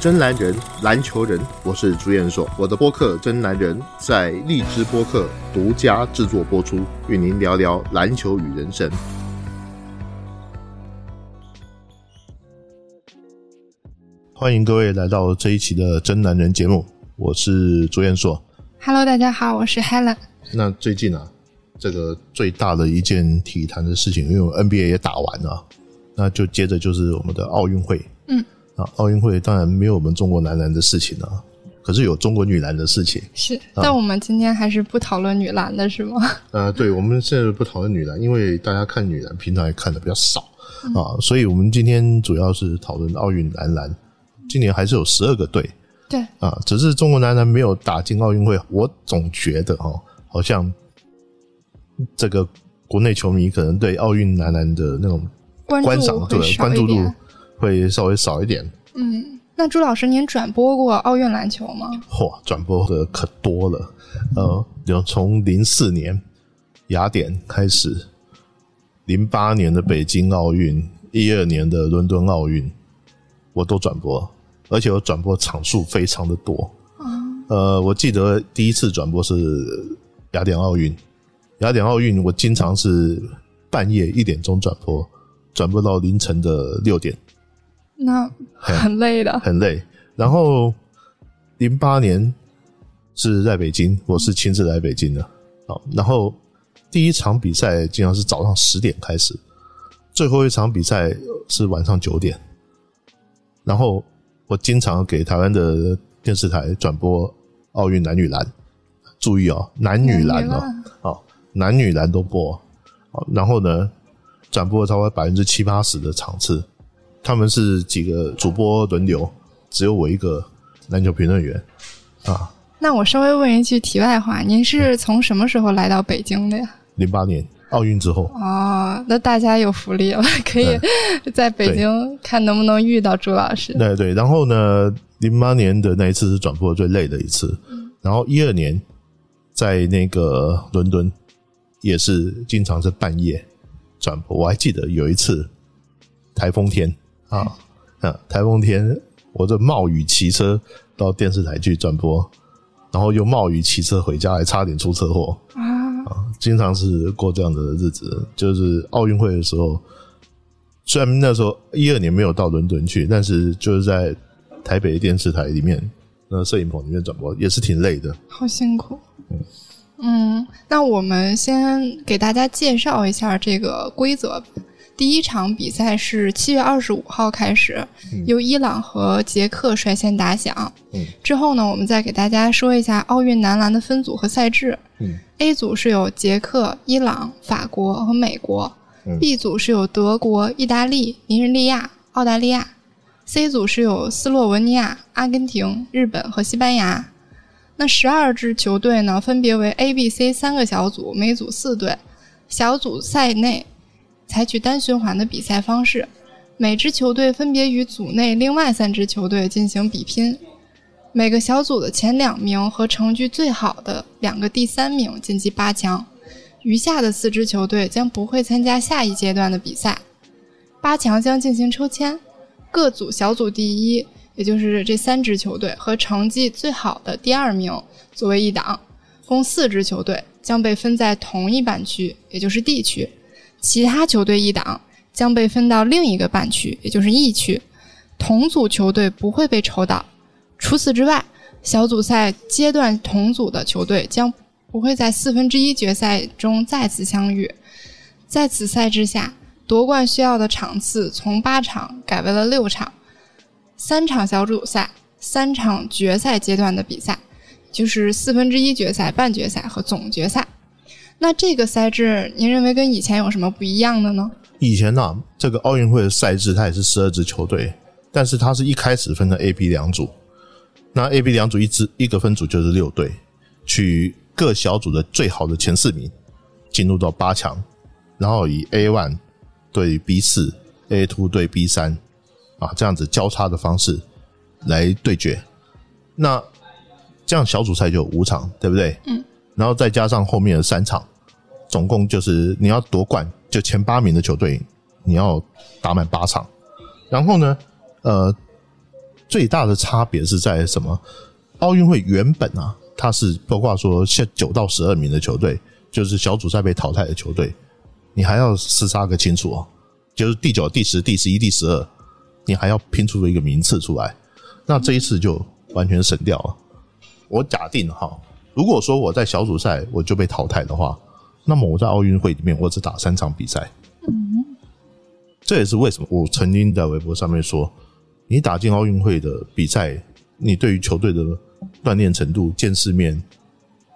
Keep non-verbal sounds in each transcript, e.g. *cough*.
真男人，篮球人，我是朱彦硕。我的播客《真男人》在荔枝播客独家制作播出，与您聊聊篮球与人生。欢迎各位来到这一期的《真男人》节目，我是朱彦硕。Hello，大家好，我是 Helen。那最近啊，这个最大的一件体坛的事情，因为我 NBA 也打完了，那就接着就是我们的奥运会。嗯，啊，奥运会当然没有我们中国男篮的事情啊，可是有中国女篮的事情。是，但我们今天还是不讨论女篮的是吗？*laughs* 呃，对，我们现在不讨论女篮，因为大家看女篮平常也看的比较少、啊，所以我们今天主要是讨论奥运男篮。今年还是有十二个队对，啊，只是中国男篮没有打进奥运会。我总觉得哦，好像这个国内球迷可能对奥运男篮的那种关观赏对关注度。会稍微少一点。嗯，那朱老师，您转播过奥运篮球吗？嚯，转播的可多了。呃，有从零四年雅典开始，零八年的北京奥运，一二年的伦敦奥运，我都转播，而且我转播场数非常的多。呃，我记得第一次转播是雅典奥运，雅典奥运我经常是半夜一点钟转播，转播到凌晨的六点。那很累的。很累。然后零八年是在北京，我是亲自来北京的。好，然后第一场比赛经常是早上十点开始，最后一场比赛是晚上九点。然后我经常给台湾的电视台转播奥运男女篮，注意哦，男女篮哦，好，男女篮都播。好，然后呢，转播了差不多百分之七八十的场次，他们是几个主播轮流，只有我一个篮球评论员啊。那我稍微问一句题外话，您是从什么时候来到北京的呀？零八年奥运之后，哦，那大家有福利了，可以 *laughs* 在北京看能不能遇到朱老师。对对，然后呢，零八年的那一次是转播最累的一次，然后一二年在那个伦敦也是经常是半夜转播，我还记得有一次台风天啊，啊，台风天我就冒雨骑车到电视台去转播，然后又冒雨骑车回家，还差点出车祸。啊，经常是过这样的日子。就是奥运会的时候，虽然那时候一二年没有到伦敦去，但是就是在台北电视台里面，那摄影棚里面转播也是挺累的。好辛苦。嗯，那我们先给大家介绍一下这个规则吧。第一场比赛是七月二十五号开始，由伊朗和捷克率先打响。嗯之后呢，我们再给大家说一下奥运男篮的分组和赛制。嗯 A 组是有捷克、伊朗、法国和美国、嗯 b 组是有德国、意大利、尼日利亚、澳大利亚；C 组是有斯洛文尼亚、阿根廷、日本和西班牙。那十二支球队呢，分别为 A、B、C 三个小组，每组四队。小组赛内采取单循环的比赛方式，每支球队分别与组内另外三支球队进行比拼。每个小组的前两名和成绩最好的两个第三名晋级八强，余下的四支球队将不会参加下一阶段的比赛。八强将进行抽签，各组小组第一，也就是这三支球队和成绩最好的第二名作为一档，共四支球队将被分在同一半区，也就是 D 区，其他球队一档将被分到另一个半区，也就是 E 区。同组球队不会被抽到。除此之外，小组赛阶段同组的球队将不会在四分之一决赛中再次相遇。在此赛制下，夺冠需要的场次从八场改为了六场，三场小组赛，三场决赛阶段的比赛，就是四分之一决赛、半决赛和总决赛。那这个赛制，您认为跟以前有什么不一样的呢？以前呢、这个奥运会的赛制它也是十二支球队，但是它是一开始分成 A、B 两组，那 A、B 两组一支一个分组就是六队，取各小组的最好的前四名进入到八强，然后以 A one 对 B 四，A two 对 B 三啊这样子交叉的方式来对决。那这样小组赛就有五场，对不对？嗯。然后再加上后面的三场，总共就是你要夺冠，就前八名的球队你要打满八场。然后呢，呃，最大的差别是在什么？奥运会原本啊，它是包括说现九到十二名的球队，就是小组赛被淘汰的球队，你还要厮杀个清楚哦，就是第九、第十、第十一、第十二，你还要拼出一个名次出来。那这一次就完全省掉了。我假定哈，如果说我在小组赛我就被淘汰的话，那么我在奥运会里面我只打三场比赛。嗯，这也是为什么我曾经在微博上面说，你打进奥运会的比赛，你对于球队的锻炼程度、见世面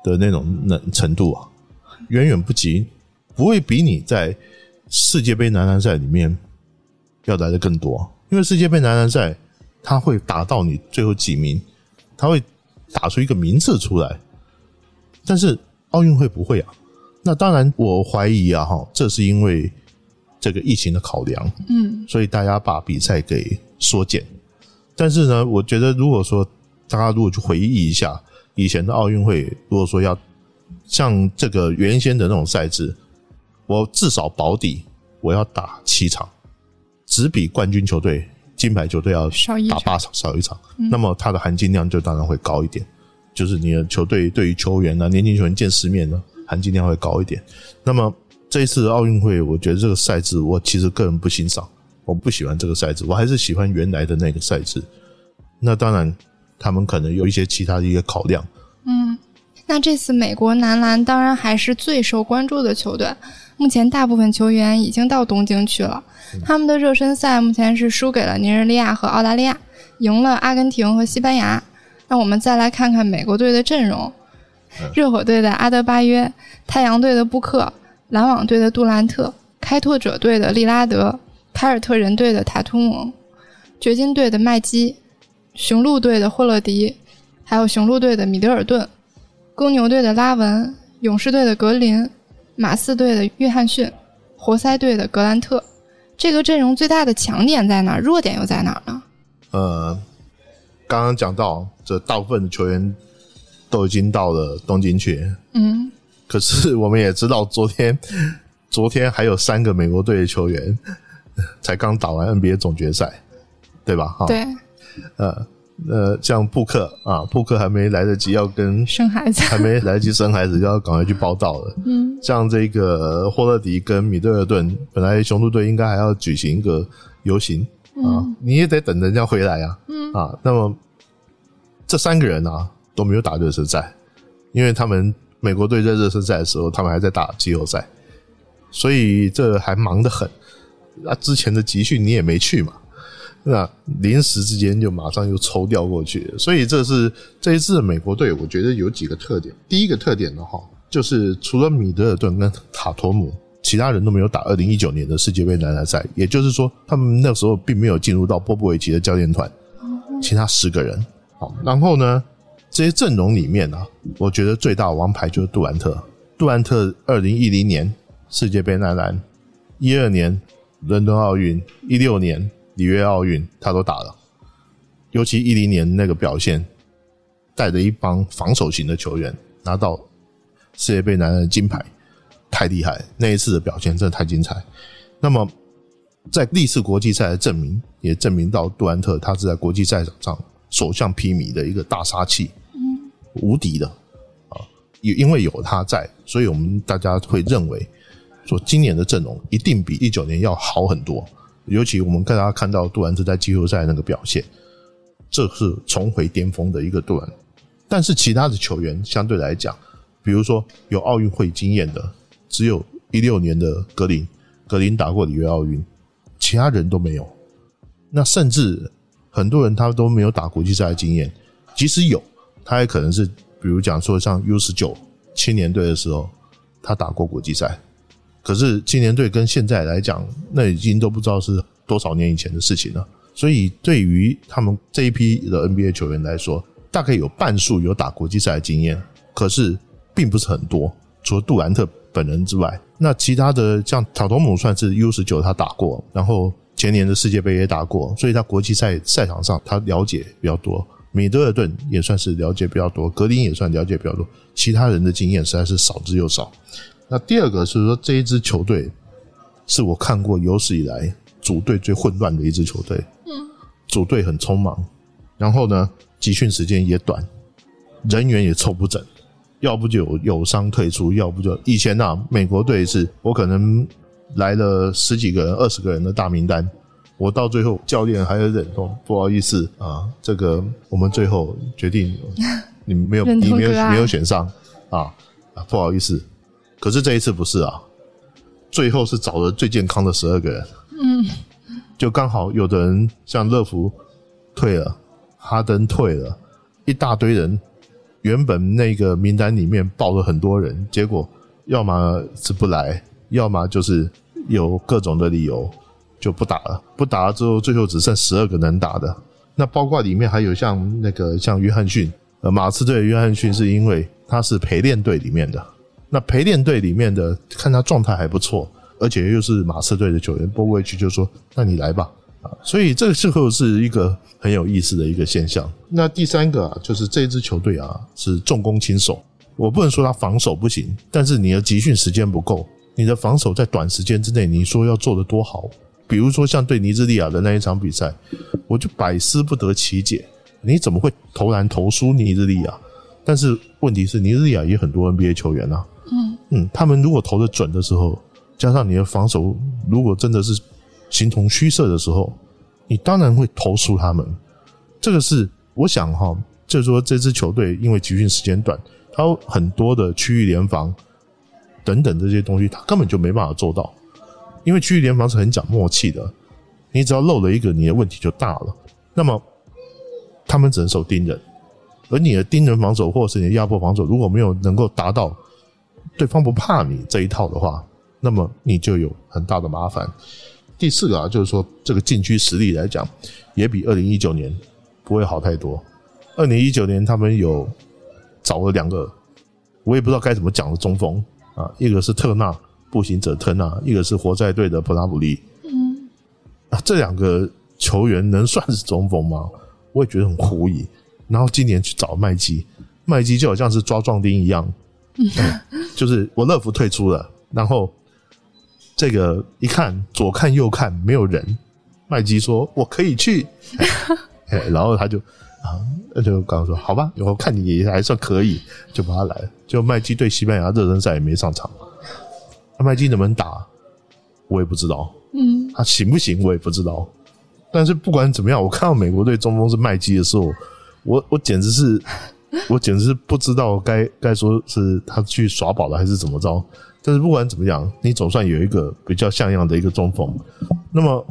的那种能程度啊，远远不及，不会比你在世界杯男篮赛里面要来的更多。因为世界杯男篮赛，他会打到你最后几名，他会打出一个名次出来。但是奥运会不会啊？那当然，我怀疑啊，哈，这是因为这个疫情的考量，嗯，所以大家把比赛给缩减。但是呢，我觉得如果说大家如果去回忆一下以前的奥运会，如果说要像这个原先的那种赛制，我至少保底我要打七场，只比冠军球队、金牌球队要打八场少一场，那么它的含金量就当然会高一点。就是你的球队对于球员呢、年轻球员见世面呢，含金量会高一点。那么这一次的奥运会，我觉得这个赛制我其实个人不欣赏，我不喜欢这个赛制，我还是喜欢原来的那个赛制。那当然，他们可能有一些其他的一个考量。嗯那这次美国男篮当然还是最受关注的球队，目前大部分球员已经到东京去了。他们的热身赛目前是输给了尼日利亚和澳大利亚，赢了阿根廷和西班牙。那我们再来看看美国队的阵容：热火队的阿德巴约、太阳队的布克、篮网队的杜兰特、开拓者队的利拉德、凯尔特人队的塔图姆、掘金队的麦基、雄鹿队的霍勒迪，还有雄鹿队的米德尔顿。公牛队的拉文、勇士队的格林、马刺队的约翰逊、活塞队的格兰特，这个阵容最大的强点在哪儿？弱点又在哪儿呢？呃，刚刚讲到，这大部分的球员都已经到了东京去，嗯，可是我们也知道，昨天 *laughs* 昨天还有三个美国队的球员 *laughs* 才刚打完 NBA 总决赛，对吧？哈，对，呃呃，像布克啊，布克还没来得及要跟生孩子，*laughs* 还没来得及生孩子，就要赶快去报道了。嗯，像这个霍勒迪跟米德尔顿，本来雄鹿队应该还要举行一个游行啊，你也得等人家回来啊。嗯。啊，那么这三个人啊都没有打热身赛，因为他们美国队在热身赛的时候，他们还在打季后赛，所以这还忙得很。啊，之前的集训你也没去嘛，那临时之间就马上又抽调过去，所以这是这一次的美国队，我觉得有几个特点。第一个特点的话，就是除了米德尔顿跟塔托姆，其他人都没有打二零一九年的世界杯男篮赛，也就是说，他们那时候并没有进入到波波维奇的教练团，其他十个人。好，然后呢，这些阵容里面啊，我觉得最大的王牌就是杜兰特。杜兰特二零一零年世界杯男篮，一二年伦敦奥运，一六年里约奥运，他都打了。尤其一零年那个表现，带着一帮防守型的球员拿到世界杯男篮的金牌，太厉害！那一次的表现真的太精彩。那么，在历次国际赛的证明，也证明到杜兰特他是在国际赛场上所向披靡的一个大杀器，无敌的啊！也因为有他在，所以我们大家会认为说，今年的阵容一定比一九年要好很多。尤其我们大家看到杜兰特在季后赛那个表现，这是重回巅峰的一个杜兰。但是其他的球员相对来讲，比如说有奥运会经验的，只有一六年的格林，格林打过里约奥运，其他人都没有。那甚至很多人他都没有打国际赛的经验，即使有，他也可能是比如讲说像 U 十九青年队的时候，他打过国际赛。可是青年队跟现在来讲，那已经都不知道是多少年以前的事情了。所以对于他们这一批的 NBA 球员来说，大概有半数有打国际赛的经验，可是并不是很多。除了杜兰特本人之外，那其他的像塔图姆算是 U 十九他打过，然后前年的世界杯也打过，所以他国际赛赛场上他了解比较多。米德尔顿也算是了解比较多，格林也算了解比较多，其他人的经验实在是少之又少。那第二个是说，这一支球队是我看过有史以来组队最混乱的一支球队。嗯，组队很匆忙，然后呢，集训时间也短，人员也凑不整，要不就有有伤退出，要不就以前呐、美国队是我可能来了十几个人、二十个人的大名单，我到最后教练还有忍痛，不好意思啊，这个我们最后决定你没有你没有没有选上啊啊，不好意思。可是这一次不是啊，最后是找了最健康的十二个人，嗯，就刚好有的人像乐福退了，哈登退了，一大堆人，原本那个名单里面报了很多人，结果要么是不来，要么就是有各种的理由就不打了，不打了之后，最后只剩十二个能打的。那包括里面还有像那个像约翰逊，呃，马刺队的约翰逊是因为他是陪练队里面的，那陪练队里面的看他状态还不错，而且又是马刺队的球员，波波维奇就说：“那你来吧。”啊，所以这个最后是一个很有意思的一个现象。那第三个啊，就是这支球队啊是重攻轻守，我不能说他防守不行，但是你的集训时间不够，你的防守在短时间之内，你说要做得多好，比如说像对尼日利亚的那一场比赛，我就百思不得其解，你怎么会投篮投输尼日利亚？但是问题是，尼日利亚也很多 NBA 球员啊，嗯嗯，他们如果投的准的时候，加上你的防守如果真的是形同虚设的时候，你当然会投输他们。这个是我想哈，就是说这支球队因为集训时间短，他有很多的区域联防等等这些东西，他根本就没办法做到。因为区域联防是很讲默契的，你只要漏了一个，你的问题就大了。那么他们只能守盯人，而你的盯人防守或者是你的压迫防守，如果没有能够达到对方不怕你这一套的话，那么你就有很大的麻烦。第四个啊，就是说这个禁区实力来讲，也比二零一九年不会好太多。二零一九年他们有找了两个，我也不知道该怎么讲的中锋啊，一个是特纳步行者特纳，一个是活塞队的普拉姆利。嗯，啊，这两个球员能算是中锋吗？我也觉得很狐疑。然后今年去找麦基，麦基就好像是抓壮丁一样，嗯 *laughs* 就是我乐福退出了，然后这个一看左看右看没有人，麦基说我可以去，哎 *laughs* *laughs* 然后他就啊，那就刚刚说好吧，我看你也还算可以，就把他来了。就麦基对西班牙热身赛也没上场，那麦基能不能打，我也不知道。嗯，他行不行我也不知道。但是不管怎么样，我看到美国队中锋是麦基的时候，我我简直是，我简直是不知道该该说是他去耍宝了还是怎么着。但是不管怎么样，你总算有一个比较像样的一个中锋。那么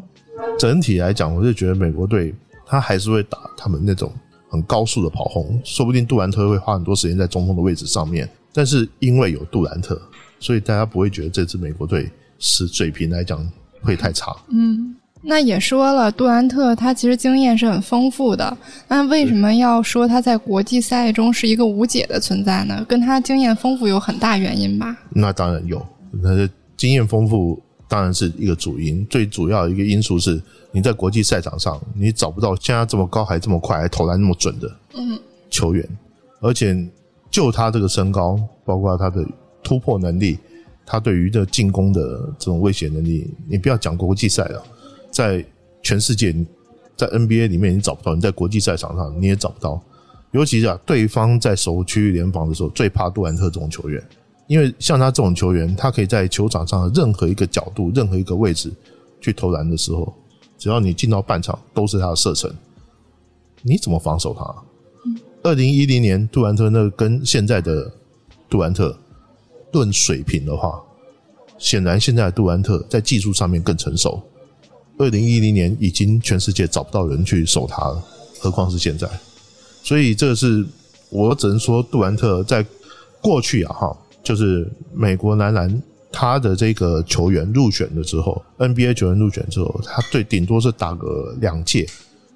整体来讲，我就觉得美国队他还是会打他们那种很高速的跑轰，说不定杜兰特会花很多时间在中锋的位置上面。但是因为有杜兰特，所以大家不会觉得这支美国队是水平来讲会太差。嗯，那也说了，杜兰特他其实经验是很丰富的。那为什么要说他在国际赛中是一个无解的存在呢？跟他经验丰富有很大原因吧？那当然有，那的经验丰富当然是一个主因，最主要的一个因素是你在国际赛场上你找不到像他这么高还这么快还投篮那么准的嗯球员，而且就他这个身高，包括他的突破能力，他对于这进攻的这种威胁能力，你不要讲国际赛了，在全世界，在 NBA 里面你找不到，你在国际赛场上你也找不到。尤其是啊，对方在守区域联防的时候，最怕杜兰特这种球员，因为像他这种球员，他可以在球场上的任何一个角度、任何一个位置去投篮的时候，只要你进到半场，都是他的射程。你怎么防守他？二零一零年杜兰特那跟现在的杜兰特论水平的话，显然现在杜兰特在技术上面更成熟。二零一零年已经全世界找不到人去守他了，何况是现在？所以这是我只能说，杜兰特在过去啊，哈，就是美国男篮他的这个球员入选了之后，NBA 球员入选之后，他最顶多是打个两届，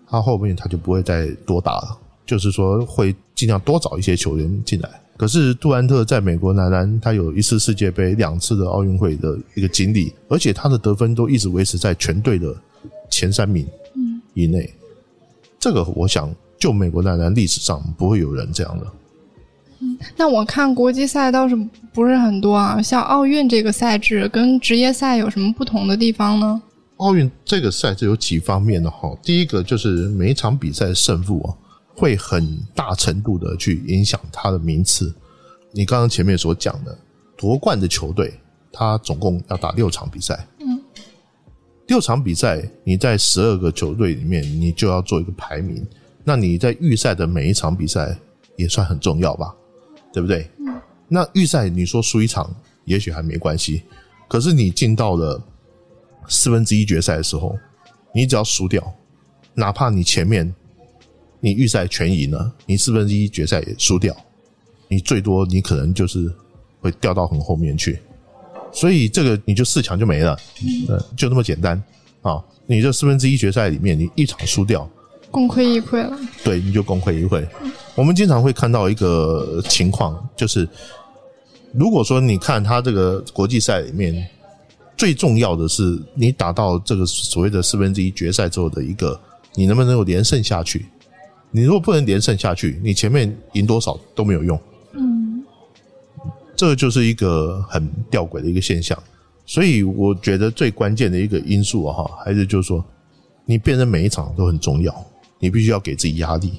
他后面他就不会再多打了，就是说会尽量多找一些球员进来。可是杜兰特在美国男篮，他有一次世界杯、两次的奥运会的一个经历，而且他的得分都一直维持在全队的前三名以内。这个我想，就美国男篮历史上不会有人这样的。嗯那我看国际赛倒是不是很多啊，像奥运这个赛制跟职业赛有什么不同的地方呢？奥运这个赛制有几方面的哈，第一个就是每一场比赛的胜负啊，会很大程度的去影响他的名次。你刚刚前面所讲的夺冠的球队，他总共要打六场比赛，嗯，六场比赛，你在十二个球队里面，你就要做一个排名。那你在预赛的每一场比赛也算很重要吧，对不对？嗯。那预赛你说输一场，也许还没关系，可是你进到了四分之一决赛的时候，你只要输掉，哪怕你前面你预赛全赢了，你四分之一决赛也输掉，你最多你可能就是会掉到很后面去。所以这个你就四强就没了，嗯，就那么简单啊！你这四分之一决赛里面，你一场输掉。功亏一篑了，对，你就功亏一篑。我们经常会看到一个情况，就是如果说你看他这个国际赛里面，最重要的是你打到这个所谓的四分之一决赛之后的一个，你能不能够连胜下去？你如果不能连胜下去，你前面赢多少都没有用。嗯，这就是一个很吊诡的一个现象。所以我觉得最关键的一个因素啊哈，还是就是说，你变成每一场都很重要。你必须要给自己压力，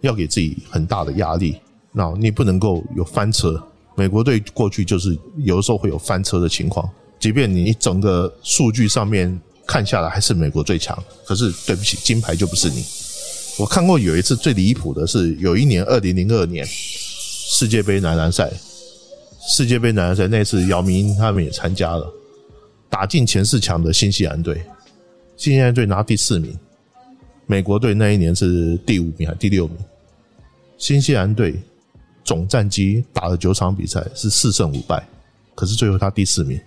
要给自己很大的压力。那你不能够有翻车。美国队过去就是有的时候会有翻车的情况，即便你整个数据上面看下来还是美国最强，可是对不起，金牌就不是你。我看过有一次最离谱的是，有一年二零零二年世界杯男篮赛，世界杯男篮赛那次姚明他们也参加了，打进前四强的新西兰队，新西兰队拿第四名。美国队那一年是第五名还是第六名？新西兰队总战绩打了九场比赛是四胜五败，可是最后他第四名，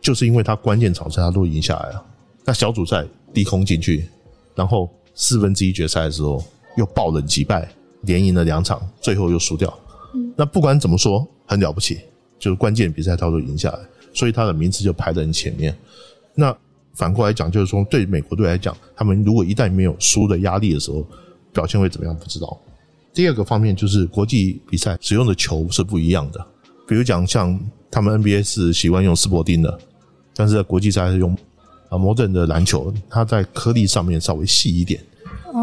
就是因为他关键场次他都赢下来了。那小组赛低空进去，然后四分之一决赛的时候又爆冷击败，连赢了两场，最后又输掉。那不管怎么说，很了不起，就是关键比赛他都赢下来，所以他的名次就排在很前面。那。反过来讲，就是说，对美国队来讲，他们如果一旦没有输的压力的时候，表现会怎么样？不知道。第二个方面就是国际比赛使用的球是不一样的，比如讲像他们 NBA 是喜欢用斯伯丁的，但是在国际赛是用啊摩登的篮球，它在颗粒上面稍微细一点。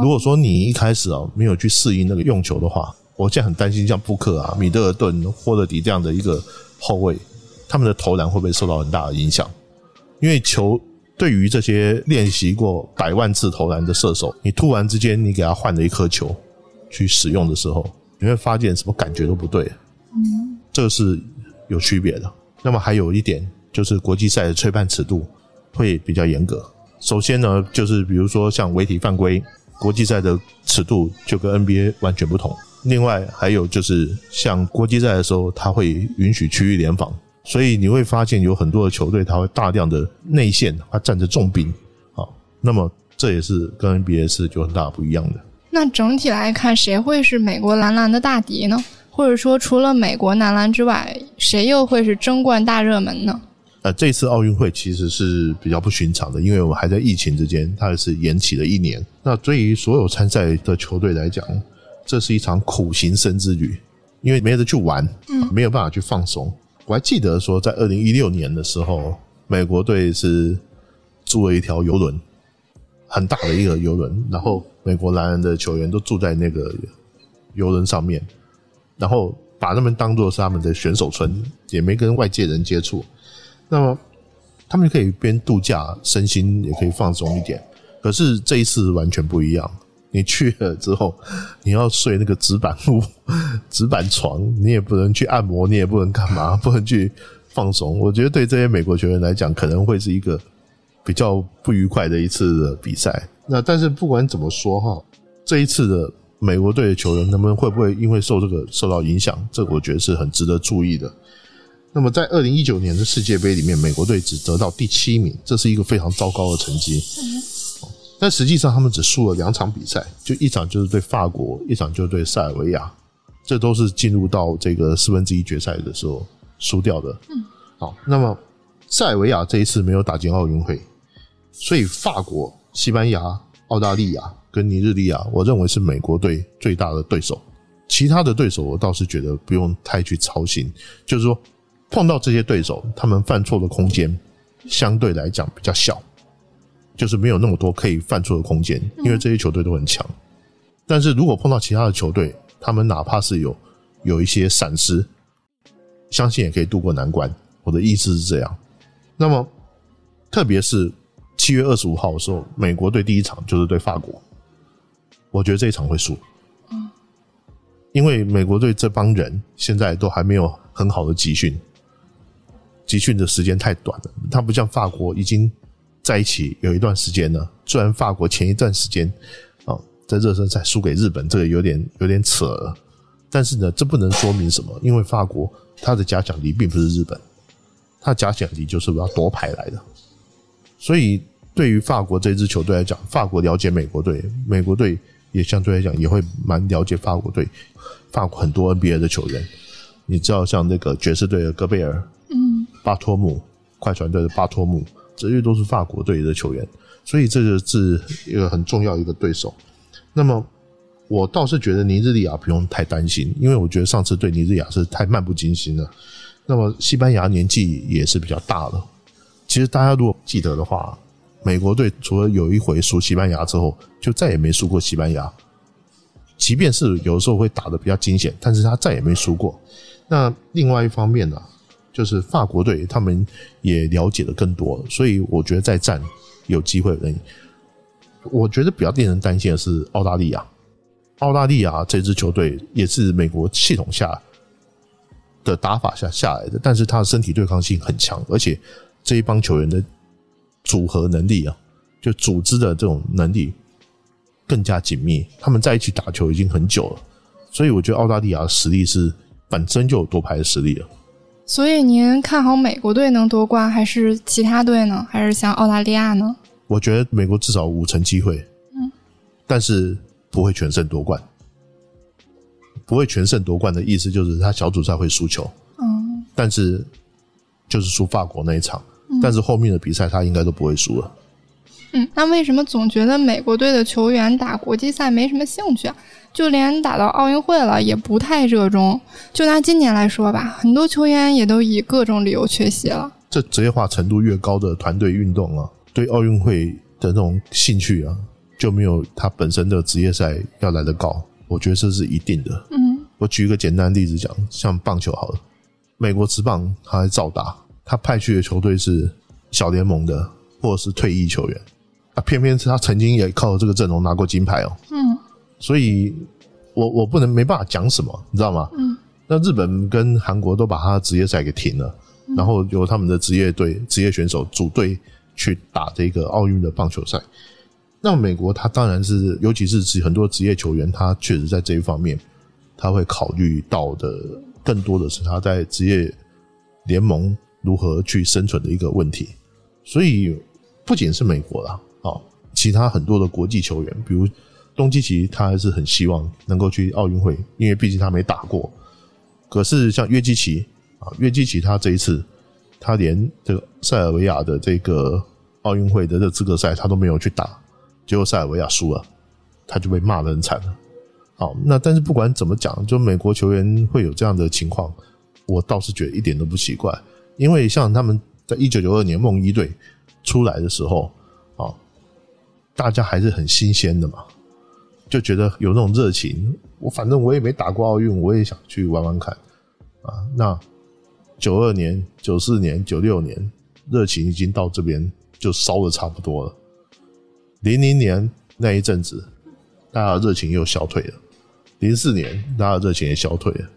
如果说你一开始啊没有去适应那个用球的话，我现在很担心像布克啊、米德尔顿、霍勒迪这样的一个后卫，他们的投篮会不会受到很大的影响？因为球。对于这些练习过百万次投篮的射手，你突然之间你给他换了一颗球去使用的时候，你会发现什么感觉都不对。嗯，这个是有区别的。那么还有一点就是国际赛的吹判尺度会比较严格。首先呢，就是比如说像违体犯规，国际赛的尺度就跟 NBA 完全不同。另外还有就是像国际赛的时候，他会允许区域联防。所以你会发现有很多的球队，他会大量的内线，他站着重兵，啊，那么这也是跟 NBA 是就很大不一样的。那整体来看，谁会是美国男篮的大敌呢？或者说，除了美国男篮之外，谁又会是争冠大热门呢？呃，这次奥运会其实是比较不寻常的，因为我们还在疫情之间，它是延期了一年。那对于所有参赛的球队来讲，这是一场苦行僧之旅，因为没得去玩，嗯，没有办法去放松。我还记得说，在二零一六年的时候，美国队是租了一条游轮，很大的一个游轮，然后美国男人的球员都住在那个游轮上面，然后把他们当做是他们的选手村，也没跟外界人接触，那么他们就可以边度假，身心也可以放松一点。可是这一次完全不一样。你去了之后，你要睡那个纸板屋、*laughs* 纸板床，你也不能去按摩，你也不能干嘛，*laughs* 不能去放松。我觉得对这些美国球员来讲，可能会是一个比较不愉快的一次的比赛。那但是不管怎么说哈，这一次的美国队的球员，他们会不会因为受这个受到影响？这我觉得是很值得注意的。那么在二零一九年的世界杯里面，美国队只得到第七名，这是一个非常糟糕的成绩。但实际上，他们只输了两场比赛，就一场就是对法国，一场就是对塞尔维亚，这都是进入到这个四分之一决赛的时候输掉的。嗯，好，那么塞尔维亚这一次没有打进奥运会，所以法国、西班牙、澳大利亚跟尼日利亚，我认为是美国队最大的对手。其他的对手，我倒是觉得不用太去操心，就是说碰到这些对手，他们犯错的空间相对来讲比较小。就是没有那么多可以犯错的空间，因为这些球队都很强。但是如果碰到其他的球队，他们哪怕是有有一些闪失，相信也可以渡过难关。我的意思是这样。那么，特别是七月二十五号的时候，美国队第一场就是对法国，我觉得这一场会输。因为美国队这帮人现在都还没有很好的集训，集训的时间太短了。他不像法国已经在一起有一段时间了。虽然法国前一段时间啊在热身赛输给日本，这个有点有点扯了，但是呢，这不能说明什么，因为法国他的假想敌并不是日本，他假想敌就是要夺牌来的。所以对于法国这支球队来讲，法国了解美国队，美国队也相对来讲也会蛮了解法国队。法国很多 NBA 的球员，你知道像那个爵士队的戈贝尔，巴托姆，快船队的巴托姆，这些都是法国队的球员，所以这个是一个很重要一个对手。那么我倒是觉得尼日利亚不用太担心，因为我觉得上次对尼日利亚是太漫不经心了。那么西班牙年纪也是比较大了。其实大家如果记得的话，美国队除了有一回输西班牙之后，就再也没输过西班牙。即便是有的时候会打的比较惊险，但是他再也没输过。那另外一方面呢，就是法国队他们也了解的更多，所以我觉得再战有机会。能我觉得比较令人担心的是澳大利亚，澳大利亚这支球队也是美国系统下的打法下下来的，但是他的身体对抗性很强，而且这一帮球员的组合能力啊，就组织的这种能力。更加紧密，他们在一起打球已经很久了，所以我觉得澳大利亚的实力是本身就有夺牌的实力了。所以您看好美国队能夺冠，还是其他队呢？还是像澳大利亚呢？我觉得美国至少五成机会，嗯，但是不会全胜夺冠。不会全胜夺冠的意思就是他小组赛会输球，嗯，但是就是输法国那一场，但是后面的比赛他应该都不会输了。嗯，那为什么总觉得美国队的球员打国际赛没什么兴趣啊？就连打到奥运会了也不太热衷。就拿今年来说吧，很多球员也都以各种理由缺席了。这职业化程度越高的团队运动啊，对奥运会的那种兴趣啊，就没有他本身的职业赛要来的高。我觉得这是一定的。嗯，我举一个简单例子讲，像棒球好了，美国职棒他还照打，他派去的球队是小联盟的或者是退役球员。啊，偏偏是他曾经也靠这个阵容拿过金牌哦。嗯，所以我我不能没办法讲什么，你知道吗？嗯，那日本跟韩国都把他的职业赛给停了，然后由他们的职业队、职业选手组队去打这个奥运的棒球赛。那美国他当然是，尤其是职很多职业球员，他确实在这一方面他会考虑到的更多的是他在职业联盟如何去生存的一个问题。所以不仅是美国啦。啊，其他很多的国际球员，比如东契奇，他还是很希望能够去奥运会，因为毕竟他没打过。可是像约基奇啊，约基奇他这一次，他连这个塞尔维亚的这个奥运会的这资格赛他都没有去打，结果塞尔维亚输了，他就被骂的很惨了。好，那但是不管怎么讲，就美国球员会有这样的情况，我倒是觉得一点都不奇怪，因为像他们在一九九二年梦一队出来的时候。啊大家还是很新鲜的嘛，就觉得有那种热情。我反正我也没打过奥运，我也想去玩玩看啊。那九二年、九四年、九六年，热情已经到这边就烧的差不多了。零零年那一阵子，大家的热情又消退了。零四年，大家热情也消退了。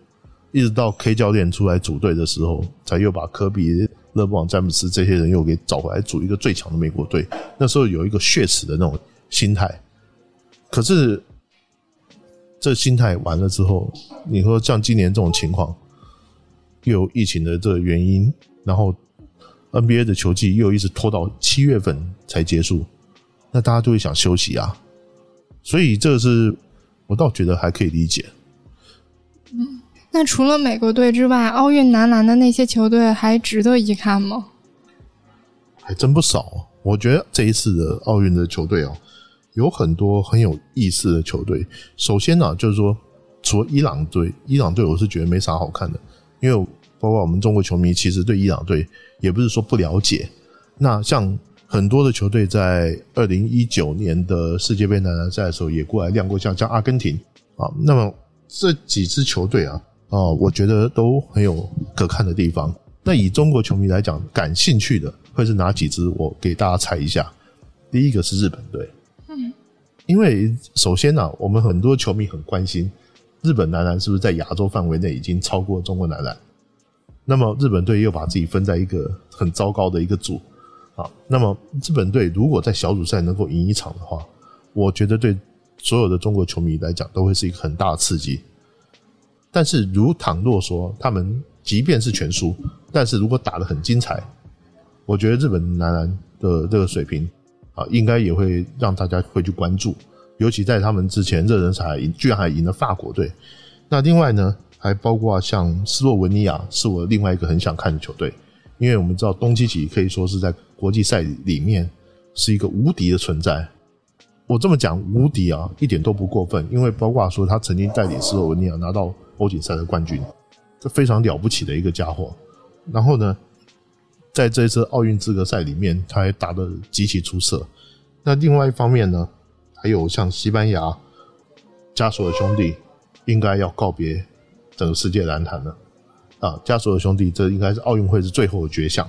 一直到 K 教练出来组队的时候，才又把科比。勒布朗詹姆斯这些人又给找回来组一个最强的美国队，那时候有一个血耻的那种心态。可是这心态完了之后，你说像今年这种情况，又有疫情的这个原因，然后 NBA 的球季又一直拖到七月份才结束，那大家就会想休息啊。所以这是我倒觉得还可以理解。嗯。那除了美国队之外，奥运男篮的那些球队还值得一看吗？还真不少。我觉得这一次的奥运的球队哦，有很多很有意思的球队。首先呢，就是说，除了伊朗队，伊朗队我是觉得没啥好看的，因为包括我们中国球迷其实对伊朗队也不是说不了解。那像很多的球队在二零一九年的世界杯男篮赛的时候也过来亮过相，像阿根廷啊。那么这几支球队啊，啊，我觉得都很有可看的地方。那以中国球迷来讲，感兴趣的会是哪几支？我给大家猜一下。第一个是日本队，嗯，因为首先呢，我们很多球迷很关心日本男篮是不是在亚洲范围内已经超过中国男篮。那么日本队又把自己分在一个很糟糕的一个组啊。那么日本队如果在小组赛能够赢一场的话，我觉得对所有的中国球迷来讲都会是一个很大的刺激。但是如倘若说他们即便是全输，但是如果打得很精彩，我觉得日本男篮的这个水平。啊，应该也会让大家会去关注，尤其在他们之前热身赛赢，居然还赢了法国队。那另外呢，还包括像斯洛文尼亚，是我另外一个很想看的球队，因为我们知道东契奇可以说是在国际赛里面是一个无敌的存在。我这么讲无敌啊，一点都不过分，因为包括说他曾经带领斯洛文尼亚拿到欧锦赛的冠军，这非常了不起的一个家伙。然后呢？在这一次奥运资格赛里面，他还打得极其出色。那另外一方面呢，还有像西班牙、加索尔兄弟，应该要告别整个世界篮坛了。啊，加索尔兄弟，这应该是奥运会是最后的绝响。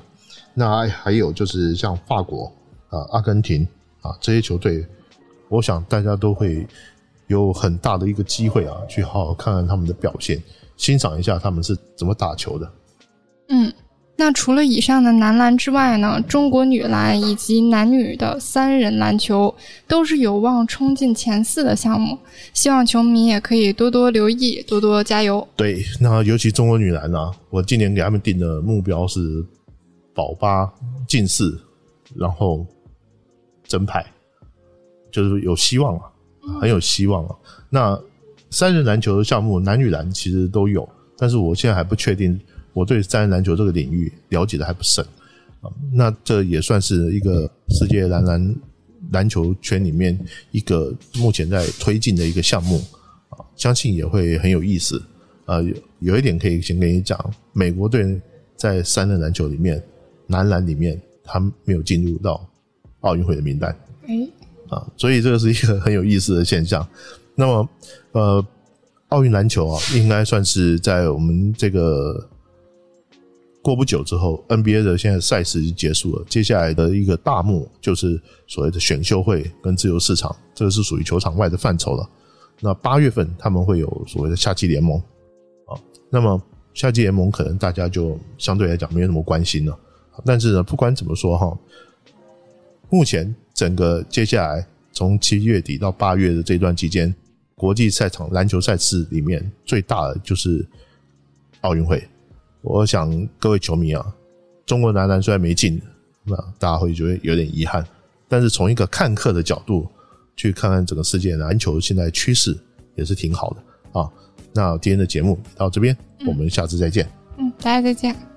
那还有就是像法国啊、阿根廷啊这些球队，我想大家都会有很大的一个机会啊，去好好看看他们的表现，欣赏一下他们是怎么打球的。嗯。那除了以上的男篮之外呢，中国女篮以及男女的三人篮球都是有望冲进前四的项目，希望球迷也可以多多留意，多多加油。对，那尤其中国女篮呢，我今年给他们定的目标是保八进四，然后争牌，就是有希望啊，很有希望啊。那三人篮球的项目，男女篮其实都有，但是我现在还不确定。我对三人篮球这个领域了解的还不深啊，那这也算是一个世界篮篮篮球圈里面一个目前在推进的一个项目啊，相信也会很有意思呃。有有一点可以先跟你讲，美国队在三人篮球里面男篮里面，他没有进入到奥运会的名单，哎，啊，所以这个是一个很有意思的现象。那么，呃，奥运篮球啊，应该算是在我们这个。过不久之后，NBA 的现在赛事已经结束了。接下来的一个大幕就是所谓的选秀会跟自由市场，这个是属于球场外的范畴了。那八月份他们会有所谓的夏季联盟啊，那么夏季联盟可能大家就相对来讲没有那么关心了。但是呢，不管怎么说哈，目前整个接下来从七月底到八月的这段期间，国际赛场篮球赛事里面最大的就是奥运会。我想各位球迷啊，中国男篮虽然没进，那大家会觉得有点遗憾。但是从一个看客的角度去看看整个世界篮球现在趋势，也是挺好的啊。那今天的节目到这边，我们下次再见。嗯，大家再见。